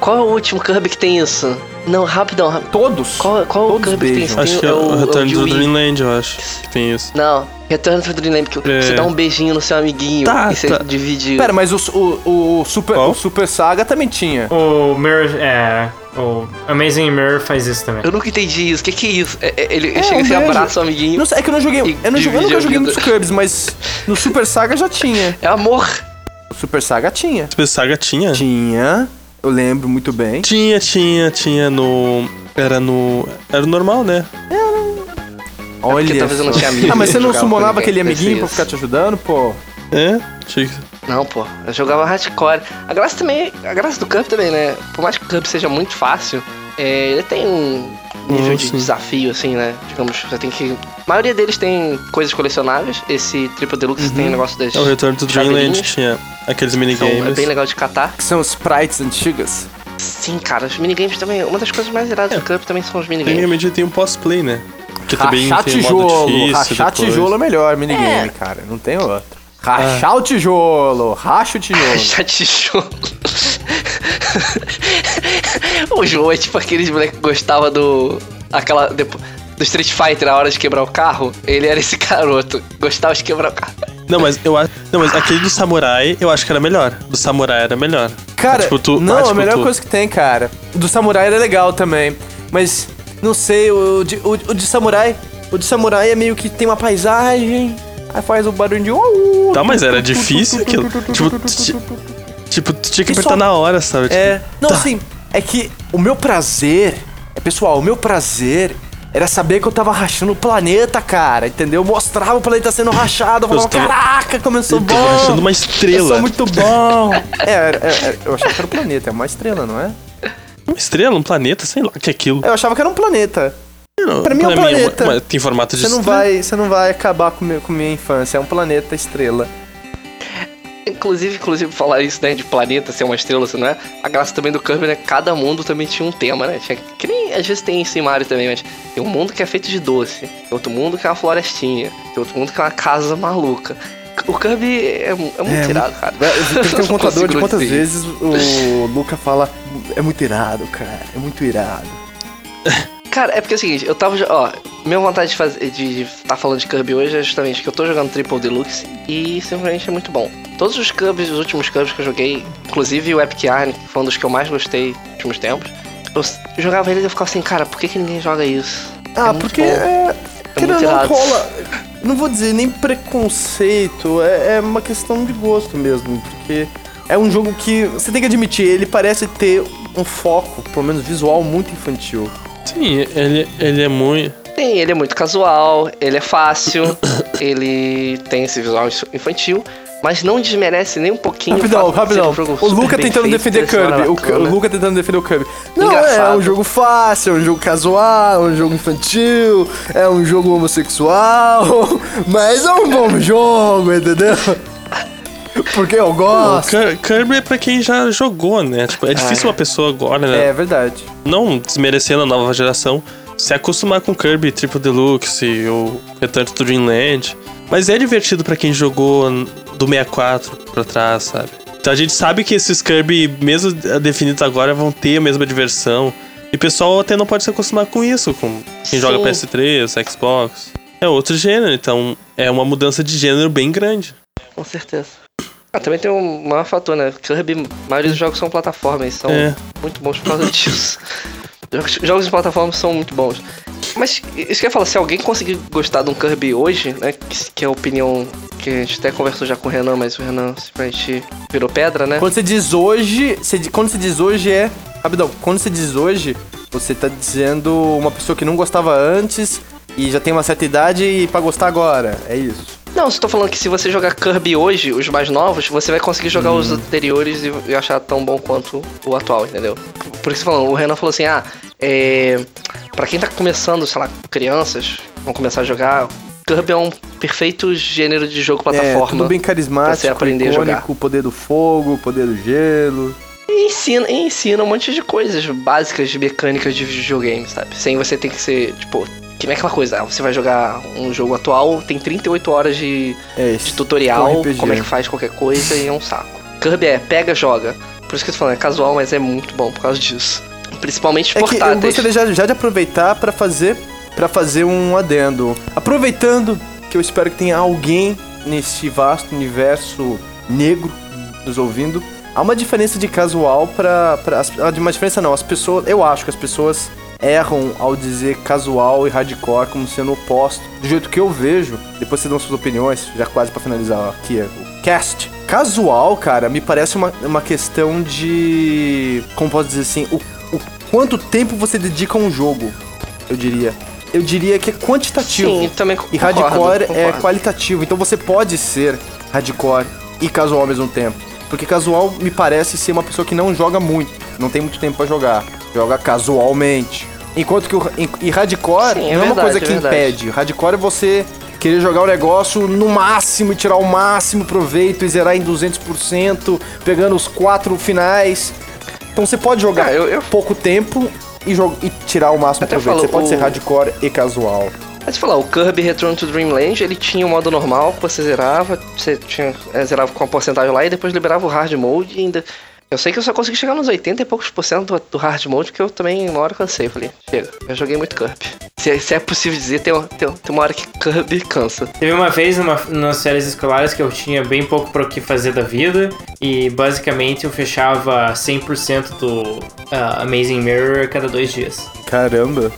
Qual é o último Kirby que tem isso? Não, rapidão, rapidão. Todos. Qual, qual o Todos Kirby que tem isso? beijam. Acho Tem que é o Return de to. Dreamland, eu acho. Que tem isso. Não, Return to Dreamland, que É. você dá um beijinho no seu amiguinho Tá, e você tá. divide. Pera, mas o, o, o, Super, Qual? o Super Saga também tinha. O Mirror, é. O Amazing Mirror faz isso também. Eu nunca entendi isso. O que, que é isso? É- é- ele É, chega um e abraça o amiguinho. Não sei, é que eu não joguei. E Eu, não joguei, eu nunca joguei muitos Kirby's, mas no Super Saga já tinha. É amor. O Super Saga tinha. Super Saga tinha? Tinha. Eu lembro muito bem. Tinha, tinha, tinha no. Era no. Era o normal, né? Olha. talvez eu não tinha amigo Ah, mas você não ninguém, aquele amiguinho pra ficar te ajudando, pô? É? Tinha que- Não, pô. Eu jogava hardcore. A graça também. A graça do Kirby também, né? Por mais que o Kirby seja muito fácil, é, ele tem um nível Hum, de sim. desafio, assim, né? Digamos, você tem que. A maioria deles tem coisas colecionáveis. Esse Triple Deluxe tem o negócio das. É o Return to Dreamland, tinha aqueles São- é minigames. bem legal de catar. Que são sprites antigas. Sim, cara, os minigames também. Uma das coisas mais iradas do Kirby também são os minigames. Tecnicamente tem um pós-play, né? Que também Rachar tem um modo tijolo. difícil Rachar depois. tijolo é melhor minigame, É. cara. Não tem outro. Rachar o tijolo. Racha o tijolo. Já tijolo. o João é tipo aqueles moleque que gostava do. aquela. depo- do Street Fighter na hora de quebrar o carro. Ele era esse garoto. Gostava de quebrar o carro. Não, mas eu acho. Não, mas aquele do Samurai eu acho que era melhor. Do Samurai era melhor. Cara, Tipo, tu- não, ah, a tipo, melhor tu- coisa que tem, cara. O do Samurai era legal também. Mas, não sei, o de, o, o de Samurai. O de Samurai é meio que tem uma paisagem. Aí faz o barulho de. "Uh, Tá, mas era difícil aquilo. Tipo, tipo, tu tinha que só- apertar na hora, sabe? Tipo, É. Não, tá. assim, é que o meu prazer. É, pessoal, o meu prazer era saber que eu tava rachando o planeta, cara. Entendeu? Eu mostrava o planeta sendo rachado. Eu falava, Eu caraca, como eu Eu bom. tava achando uma Eu estrela. sou muito bom. é, é, é, eu achava que era um planeta, é uma estrela, não é? Uma estrela, um planeta, sei lá o que é aquilo. Eu achava que era um planeta. Não, pra mim é um uma- planeta. uma- tem formato de Você não estrela. vai, você não vai acabar com, meu, com minha infância. É um planeta estrela. Inclusive, inclusive, falar isso, né, de planeta ser uma estrela, assim, não é? A graça também do Kirby, né? Cada mundo também tinha um tema, né? Tinha, que nem às vezes tem isso em Mario também, mas tem um mundo que é feito de doce, tem outro mundo que é uma florestinha, tem outro mundo que é uma casa maluca. O Kirby é, é muito É, irado, cara. Tem que ter um contador de quantas vezes o Luca fala. É muito irado, cara. É muito irado. Cara, é porque é o seguinte, eu tava. Ó, minha vontade de fazer de estar falando de Kirby hoje é justamente que eu tô jogando Triple Deluxe e simplesmente é muito bom. Todos os Kirby's, os últimos Kirby's que eu joguei, inclusive o Epic Yarn, que foi um dos que eu mais gostei nos últimos tempos, eu jogava eles e eu ficava assim, cara, por que, que ninguém joga isso? Ah, muito porque bom. é. Querendo ou não rola. Não vou dizer nem preconceito, é, é uma questão de gosto mesmo. Porque é um jogo que, você tem que admitir, ele parece ter um foco, pelo menos visual, muito infantil. Sim, ele, ele é muito. Sim, ele é muito casual, ele é fácil, ele tem esse visual infantil, mas não desmerece nem um pouquinho. Rapidão, o rapidão. um o Luca tentando feito, defender Kirby. O, o. Luca tentando defender o Kirby. Não, é Engraçado. um jogo fácil, é um jogo casual, é um jogo infantil, é um jogo homossexual, mas é um bom jogo, entendeu? Porque eu O gosto. Kir- Kirby é pra quem já jogou, né? Tipo, é difícil uma pessoa agora, né? É verdade. Não desmerecendo a nova geração, se acostumar com Kirby Triple Deluxe ou Return to Dreamland. Mas é divertido pra quem jogou do 64 pra trás, sabe? Então a gente sabe que esses Kirby, mesmo definidos agora, vão ter a mesma diversão. E o pessoal até não pode se acostumar com isso, com quem joga Sim. PS3, Xbox. É outro gênero, então é uma mudança de gênero bem grande. Com certeza. Ah, também tem um maior fator, né? Kirby, a maioria dos jogos são plataformas, são É. muito bons por causa disso. Jogos, jogos de plataforma são muito bons. Mas isso que eu ia falar, se alguém conseguir gostar de um Kirby hoje, né? Que, que é a opinião que a gente até conversou já com o Renan, mas o Renan simplesmente virou pedra, né? Quando você diz hoje, você quando você diz hoje é. Rapidão, quando você diz hoje, você tá dizendo uma pessoa que não gostava antes e já tem uma certa idade e pra gostar agora. É isso. Não, tô falando que se você jogar Kirby hoje, os mais novos, você vai conseguir jogar os anteriores e, e achar tão bom quanto o atual, entendeu? Por isso falando, o Renan falou assim, ah, é. Pra quem tá começando, sei lá, crianças, vão começar a jogar, Kirby é um perfeito gênero de jogo É, plataforma. tudo bem pra você carismático, aprender a icônico, jogar. o poder do fogo, poder do gelo. E ensina, e ensina um monte de coisas básicas de mecânicas de videogame, sabe? Sem você ter que ser, tipo, que nem aquela coisa, você vai jogar um jogo atual, tem 38 horas de, É de tutorial, um como é que faz qualquer coisa e é um saco. Kirby é pega, joga. Por isso que eu tô falando, é casual, mas é muito bom por causa disso. Principalmente É que eu portáteis. gostaria já, já de aproveitar pra fazer para fazer um adendo. Aproveitando que eu espero que tenha alguém nesse vasto universo negro nos ouvindo. Há uma diferença de casual as- ah, uma diferença não, as pessoas. Eu acho que as pessoas erram ao dizer casual e hardcore como sendo oposto. Do jeito que eu vejo, depois vocês dão suas opiniões, já quase pra finalizar aqui o cast. Casual, cara, me parece uma, uma questão de. Como posso dizer assim? O, o quanto tempo você dedica a um jogo, eu diria. Eu diria que é quantitativo. Sim, também E concordo, hardcore é concordo. qualitativo. Então você pode ser hardcore e casual ao mesmo tempo. Porque casual me parece ser uma pessoa que não joga muito, não tem muito tempo pra jogar. Joga casualmente. Enquanto que o e, hardcore Sim, não é é uma verdade, coisa é que verdade. impede. Hardcore é você querer jogar o negócio no máximo e tirar o máximo proveito e zerar em 200%, pegando os quatro finais. Então você pode jogar Ah, eu- eu- pouco tempo e, e tirar o máximo Até proveito. falo, você pode o- ser hardcore e casual. Mas falar, o Kirby Return to Dreamland, ele tinha o modo normal que você zerava, você tinha, é, zerava com a porcentagem lá e depois liberava o hard mode e ainda. Eu sei que eu só consegui chegar nos 80 e poucos por cento do, do hard mode, porque eu também uma hora cansei. Falei, chega, já joguei muito Kirby. Se, se é possível dizer, tem, uma- tem, tem uma hora que Kirby cansa. Teve uma vez numa, nas férias escolares que eu tinha bem pouco para o que fazer da vida e basicamente eu fechava 100% do ah, Amazing Mirror a cada dois dias. Caramba.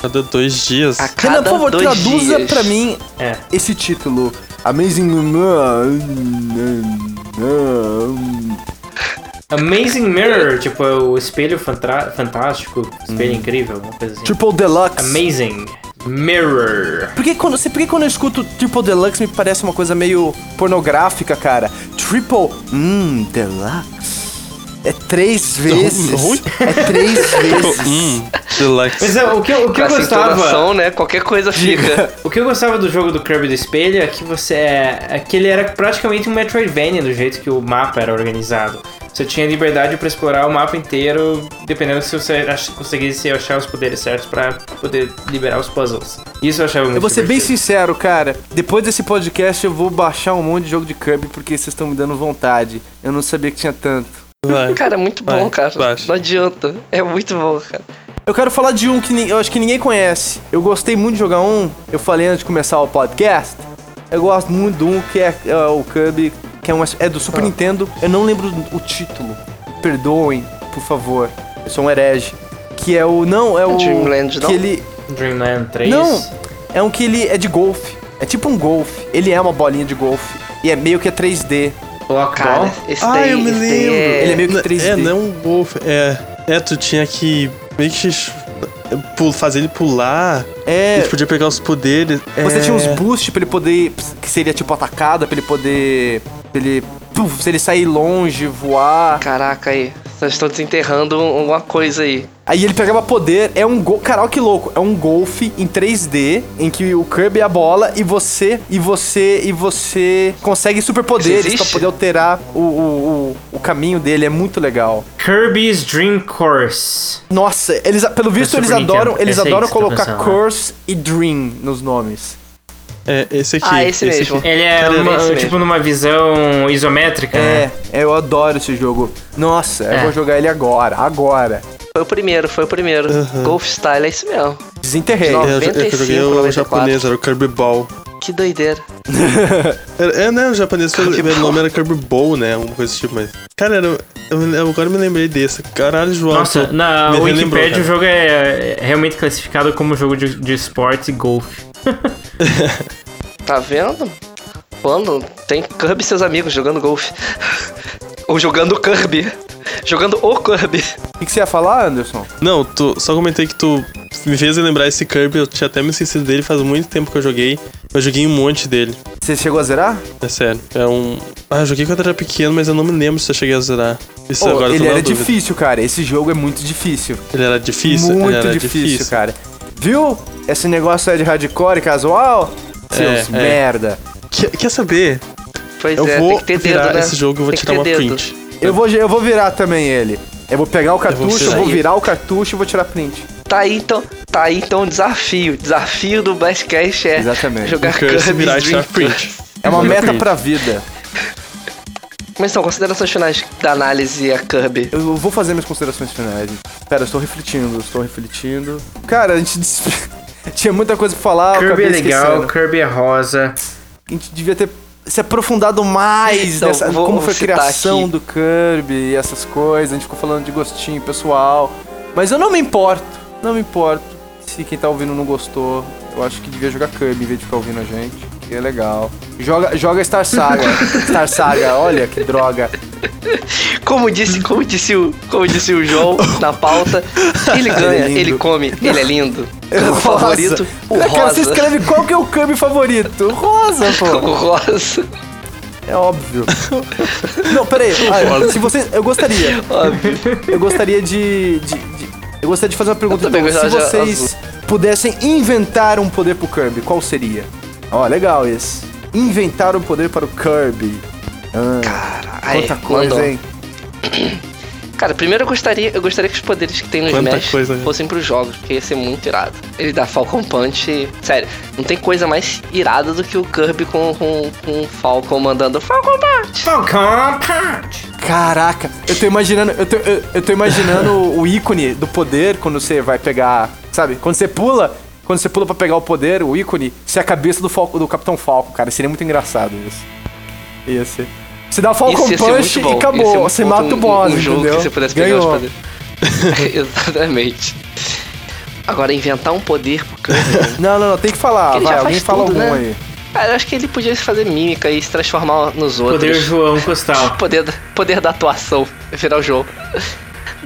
Cada dois dias. A Renan, cada por favor, dois traduza dias. pra mim É. esse título. Amazing. Amazing Mirror, tipo, é o espelho fantástico, espelho incrível, alguma coisa assim. Triple Deluxe. Amazing Mirror. Por que, quando, você- por que quando eu escuto Triple Deluxe me parece uma coisa meio pornográfica, cara? Triple. Hum, Deluxe. É três vezes. ruim. É três vezes. Hum, deluxe. Mas é, o que, eu- o que eu gostava. né? Qualquer coisa fica. O que eu gostava do jogo do Kirby do Espelho é que você é que ele era praticamente um Metroidvania do jeito que o mapa era organizado. Você tinha liberdade para explorar o mapa inteiro, dependendo se você ach- conseguisse achar os poderes certos para poder liberar os puzzles. Isso eu achava muito Eu vou ser bem sincero, cara. Depois desse podcast eu vou baixar um monte de jogo de Kirby porque vocês estão me dando vontade. Eu não sabia que tinha tanto. Vai. Cara, é muito bom, Vai, cara. baixa. Não adianta. É muito bom, cara. Eu quero falar de um que eu acho que ninguém conhece. Eu gostei muito de jogar um. Eu falei antes de começar o podcast. Eu gosto muito de um que é, é o Kirby, que é, um, é do Super Nintendo. Eu não lembro o título. Perdoem, por favor. Eu sou um herege. Que é o. Não, é o. Dreamland, que não? ele. Dreamland 3. Não! É um que ele é de golfe. É tipo um golfe. Ele é uma bolinha de golfe. E é meio que é 3D. Block Cara, esse Ah, daí. eu me lembro. é- Ele é meio que 3D. É, não um golfe. É, é, tu tinha que meio que fazer ele pular. A É. gente podia pegar os poderes. Você é... tinha uns boosts pra ele poder. Que seria tipo atacada, pra ele poder. Ele. puf, se ele sair longe, voar. Caraca aí. Vocês estão desenterrando alguma coisa aí. Aí ele pegava poder. É um gol. Caralho, que louco. É um golfe em 3D. Em que o Kirby é a bola e você. E você. E você consegue superpoderes pra poder alterar o, o, o, o caminho dele. É muito legal. Kirby's Dream Course. Nossa, eles, pelo visto, Super eles adoram, eles Esse adoram tá colocar pensando, né? Curse e Dream nos nomes. É, esse aqui. Ah, esse mesmo. aqui. Ele é Cara, uma- esse mesmo. tipo numa visão isométrica, É, né? eu adoro esse jogo. Nossa, eu É. vou jogar ele agora, agora. Foi o primeiro, foi o primeiro. Golf Style é isso mesmo. Desenterrei. Não. É, eu, eu 95, joguei o 94. japonês, era o Kirby Ball. Que doideira. É, né? O japonês foi, o nome era Kirby Bowl, né? Uma coisa desse tipo, mas. Cara, era, eu, eu agora me lembrei desse. Caralho, João. Nossa, tu na Wikipedia o jogo é é realmente classificado como jogo de, de esporte e golfe. Tá vendo? Quando tem Kirby e seus amigos jogando golfe. Ou jogando Kirby. Jogando o Kirby. O que, que você ia falar, Anderson? Não, tu, só comentei que tu me fez lembrar esse Kirby, eu tinha até me esquecido dele faz muito tempo que eu joguei. Eu joguei um monte dele. Você chegou a zerar? É sério. É um. Ah, eu joguei quando eu era pequeno, mas eu não me lembro se eu cheguei a zerar. Isso Ô, agora ele era difícil, cara. Esse jogo é muito difícil. Ele era difícil? muito ele era difícil, cara. Viu? Esse negócio aí de hardcore casual? Seus é. merda. Quer, quer saber? Pois Eu é, vou tem que ter virar dedo, né? esse jogo e vou tirar uma dedo. print. Eu vou, eu vou virar também ele. Eu vou pegar o cartucho, eu tirar. vou virar o cartucho e vou tirar print. Tá aí então, tá aí então o desafio. Desafio do Blastcast é Exatamente. jogar Kirby virar e tirar Dream print. É uma Vou meta print. pra vida. Mas são considerações finais da análise a Kirby. Eu vou fazer minhas considerações finais. Pera, eu estou refletindo, estou refletindo. Cara, a gente tinha muita coisa pra falar. eu Kirby é legal, esquecendo. Kirby é rosa. A gente devia ter se aprofundado mais Então, nessa, vou- como foi a criação aqui. do Kirby e essas coisas. A gente ficou falando de gostinho pessoal. Mas eu não me importo, não me importo se quem tá ouvindo não gostou. Eu acho que devia jogar Kirby em vez de ficar ouvindo a gente. Que é legal. Joga, joga Star Saga. Star Saga, olha que droga. Como disse, como disse o, como disse o João na pauta, ele ganha, lindo. ele come, ele é lindo. O Rosa. favorito, o Cara, você rosa. escreve qual que é o Kirby favorito? Rosa, O pô. rosa. É óbvio. Não, peraí. Ah, se vocês. Eu gostaria. Óbvio. Eu gostaria de. de- de- eu gostaria de fazer uma pergunta. Então, se vocês pudessem inventar um poder pro Kirby, qual seria? Ó, legal esse. Inventar um poder para o Kirby. Ah, Caralho, quanta coisa, mandou. hein? Cara, primeiro eu gostaria, eu gostaria que os poderes que tem no Quanta Smash coisa, né? fossem pros jogos, porque ia ser muito irado. Ele dá Falcon Punch. e- Sério, não tem coisa mais irada do que o Kirby com, com, com o Falcon mandando Falcon Punch. Falcon Punch! Caraca, eu tô imaginando, eu tô, eu, eu tô imaginando o ícone do poder quando você vai pegar, sabe? Quando você pula, quando você pula pra pegar o poder, o ícone, ser a cabeça do Falco, do Capitão Falco, cara, seria muito engraçado isso. Ia ser. Você dá o Falcon Isso Punch e acabou, você bom mata um- o boss, um jogo entendeu? que você pudesse pegar os Ganhou. poderes. Exatamente. Agora, inventar um poder pro Kirby. Não, não, não, tem que falar, vai, alguém fala tudo, algum né? aí. Cara, eu acho que ele podia fazer mímica e se transformar nos outros. Poder João Costal. Poder, da- poder da atuação, virar o jogo.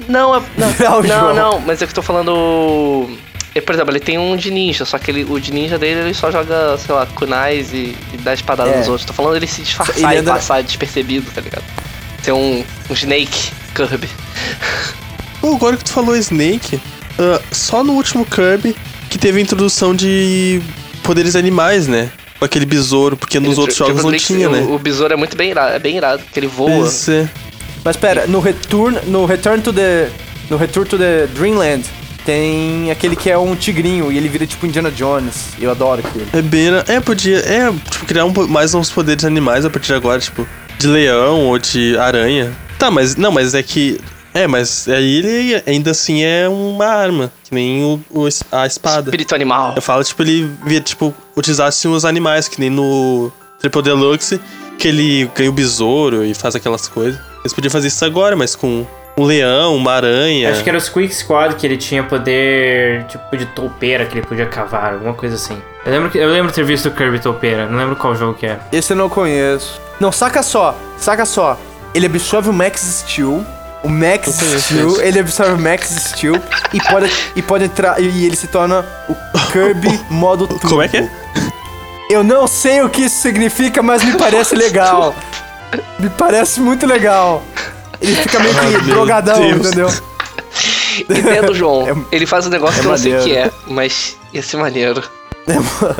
Não, é, não, Virar o não, não, mas é que eu tô falando. Por exemplo, ele tem um de ninja, só que ele, o de ninja dele ele só joga, sei lá, kunais e, e dá espadadas É. nos outros. Tô falando ele se disfarçar Ele e anda- passar despercebido, tá ligado? Ser um, um Snake Kirby. Pô, agora que tu falou Snake, ah, só no último Kirby que teve a introdução de poderes animais, né? Com aquele besouro, porque nos Ele- outros jogos não Drake- tinha, o, né? O besouro é muito bem irado, é bem irado, porque ele voa. Isso é. Mas pera, no Return, no Return to the no Return to the Dreamland tem aquele que é um tigrinho e ele vira tipo Indiana Jones. Eu adoro aquilo. É bem. É, podia. É, tipo, criar um, mais uns poderes animais a partir de agora, tipo, de leão ou de aranha. Tá, mas. Não, mas é que. É, mas aí ele ainda assim é uma arma, que nem o, o a espada. Espírito animal. Eu falo, tipo, ele via, tipo, utilizasse os animais, que nem no Triple Deluxe, que ele ganha o besouro e faz aquelas coisas. Eles podiam fazer isso agora, mas com um leão, uma aranha. Acho que era o Squeak Squad que ele tinha poder tipo de toupeira que ele podia cavar, alguma coisa assim. Eu lembro, que- eu lembro ter visto o Kirby toupeira, não lembro qual jogo que é. Esse eu não conheço. Não, saca só, saca só. Ele absorve o Max Steel. O Max Steel, ele absorve o Max Steel e pode, e pode entrar. E ele se torna o Kirby modo turbo. Como é que é? Eu não sei o que isso significa, mas me parece legal. Me parece muito legal. Ele fica meio que drogadão, Deus. entendeu? Entendo, João. É- ele faz um negócio é que eu não sei o que é, mas ia ser maneiro. É, mano.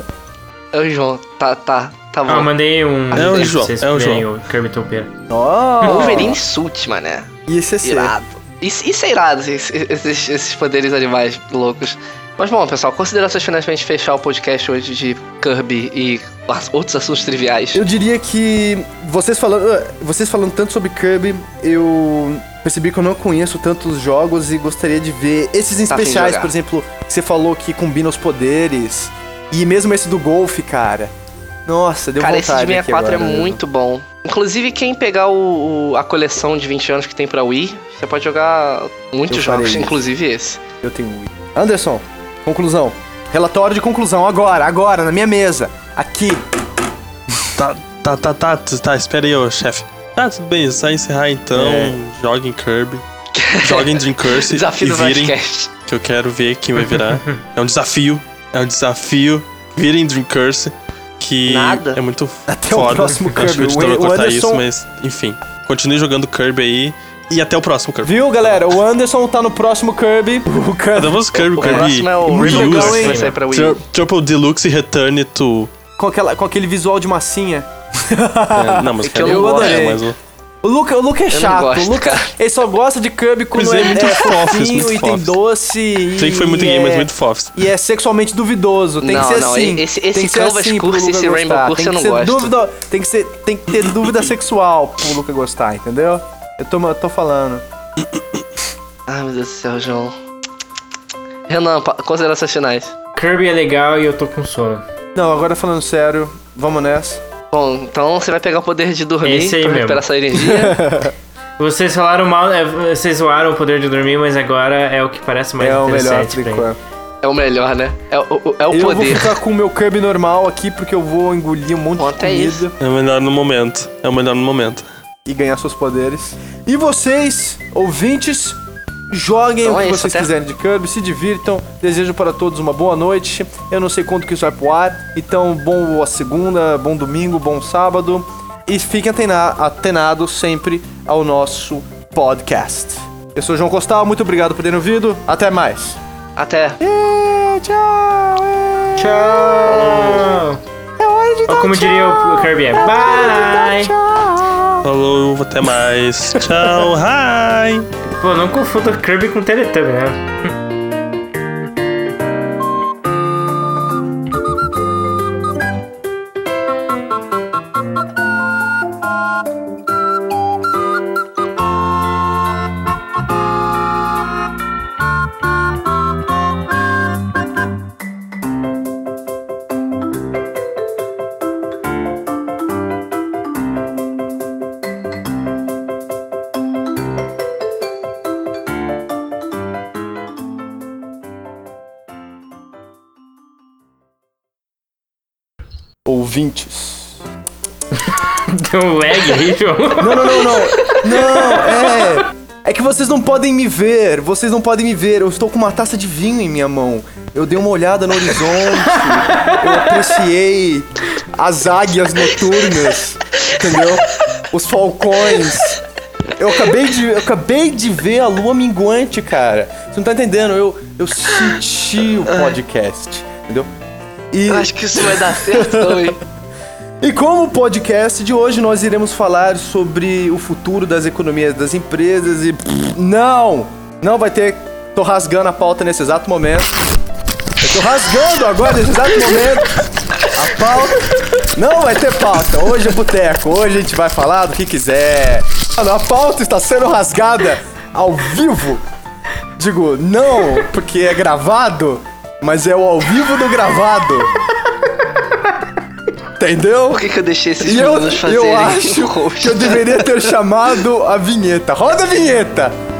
É o João, tá, tá, tá bom. Ah, eu mandei um. É o João, é o João. o Kirby toupeira. Ó, Wolverine Sult, mané. Isso é ser. Irado. Isso, isso é irado, esses, esses, esses poderes animais loucos. Mas bom, pessoal, considerações finais pra gente fechar o podcast hoje de Kirby e outros assuntos triviais. Eu diria que vocês falando, uh, vocês falando tanto sobre Kirby, eu percebi que eu não conheço tantos jogos e gostaria de ver esses em Tá de especiais, por exemplo, que você falou que combina os poderes. E mesmo esse do golfe, cara. Nossa, deu Cara, esse vontade de aqui 64 agora, é muito bom. Inclusive, quem pegar o, o- a coleção de 20 anos que tem pra Wii, você pode jogar muitos Eu jogos, inclusive esse. Eu tenho Wii. Anderson, conclusão. Relatório de conclusão, agora, agora, na minha mesa. Aqui. Tá, tá, tá, tá, tá, espera aí, ô chefe. Tá, tudo bem, só encerrar então. É. Joguem Kirby. Joguem Dream Curse Desafio e do virem, podcast. que eu quero ver quem vai virar. É um desafio, é um desafio. Virem Dream Curse, que Nada. é muito Até o foda. próximo Eu Acho que o Kirby. editor vai O cortar Anderson- isso, mas enfim. Continue jogando Kirby aí e até o próximo Kirby. Viu, galera? O Anderson tá no próximo Kirby. O Kirby. Adamos Kirby, O Kirby próximo é o Rainbow vai sair pra Wii. Tri- Triple Deluxe Return to. Com, aquela, com aquele visual de massinha. É, não, mas É que eu não gosto. é, mas o- O Luca, o Luca é chato. gosto, o Luca, cara. ele só gosta de Kirby quando é, é muito é fofos, fofinho muito e tem fofos. doce. E, Sei que foi muito gay, é, mas muito fofos. E é sexualmente duvidoso. Tem Não, que ser não, assim. esse- tem esse que ser assim Luca esse Rainbow. Curse tem eu não gosto. Dúvida, tem, que ser, tem que ter dúvida sexual pro Luca gostar, entendeu? Eu tô, eu tô falando. Ai, meu Deus do céu, João. Renan, considerações finais. Kirby é legal e eu tô com sono. Não, agora falando sério, vamos nessa. Bom, então você vai pegar o poder de dormir Esse aí pra mesmo. recuperar essa energia. Vocês falaram mal, é, vocês zoaram o poder de dormir, mas agora é o que parece mais é o melhor interessante mim. enquanto. é o melhor, né? É, o- o- é o eu vou poder. ficar com o meu Kirby normal aqui porque eu vou engolir um monte de é comida isso? É o melhor no momento. É o melhor no momento. E ganhar seus poderes. E vocês, ouvintes, joguem Então o é que isso, vocês até. quiserem de Kirby, se divirtam. Desejo para todos uma boa noite. Eu não sei quanto que isso vai pro ar, então bom a segunda, bom domingo, bom sábado. E fiquem atena- atenados sempre ao nosso podcast. Eu sou o João Costal, muito obrigado por terem ouvido. Até mais. Até. E tchau. e- Tchau! É hora de Ou dar como tchau. diria o Kirby, é É hora de dar bye! Falou, até mais. Tchau, hi! Pô, não confunda Kirby com Teletubby, né? Ouvintes. Deu um lag aí, João. Não, não, não, não. Não, é. É que vocês não podem me ver. Vocês não podem me ver. Eu estou com uma taça de vinho em minha mão. Eu dei uma olhada no horizonte. Eu apreciei as águias noturnas. Entendeu? Os falcões. Eu acabei de, eu acabei de ver a lua minguante, cara. Você não tá entendendo? Eu, eu senti o podcast. Entendeu? E... Eu acho que isso vai dar certo também. E como podcast de hoje nós iremos falar sobre o futuro das economias das empresas e não, não vai ter. Tô rasgando a pauta nesse exato momento. Eu tô rasgando agora nesse exato momento. A pauta. Não vai ter pauta. Hoje é boteco. Hoje a gente vai falar do que quiser. Mano, a pauta está sendo rasgada ao vivo. Digo, não porque é gravado, mas é o ao vivo do gravado. Entendeu? Por que, que eu deixei esses meninos fazerem eu acho que eu deveria ter chamado a vinheta. Roda a vinheta!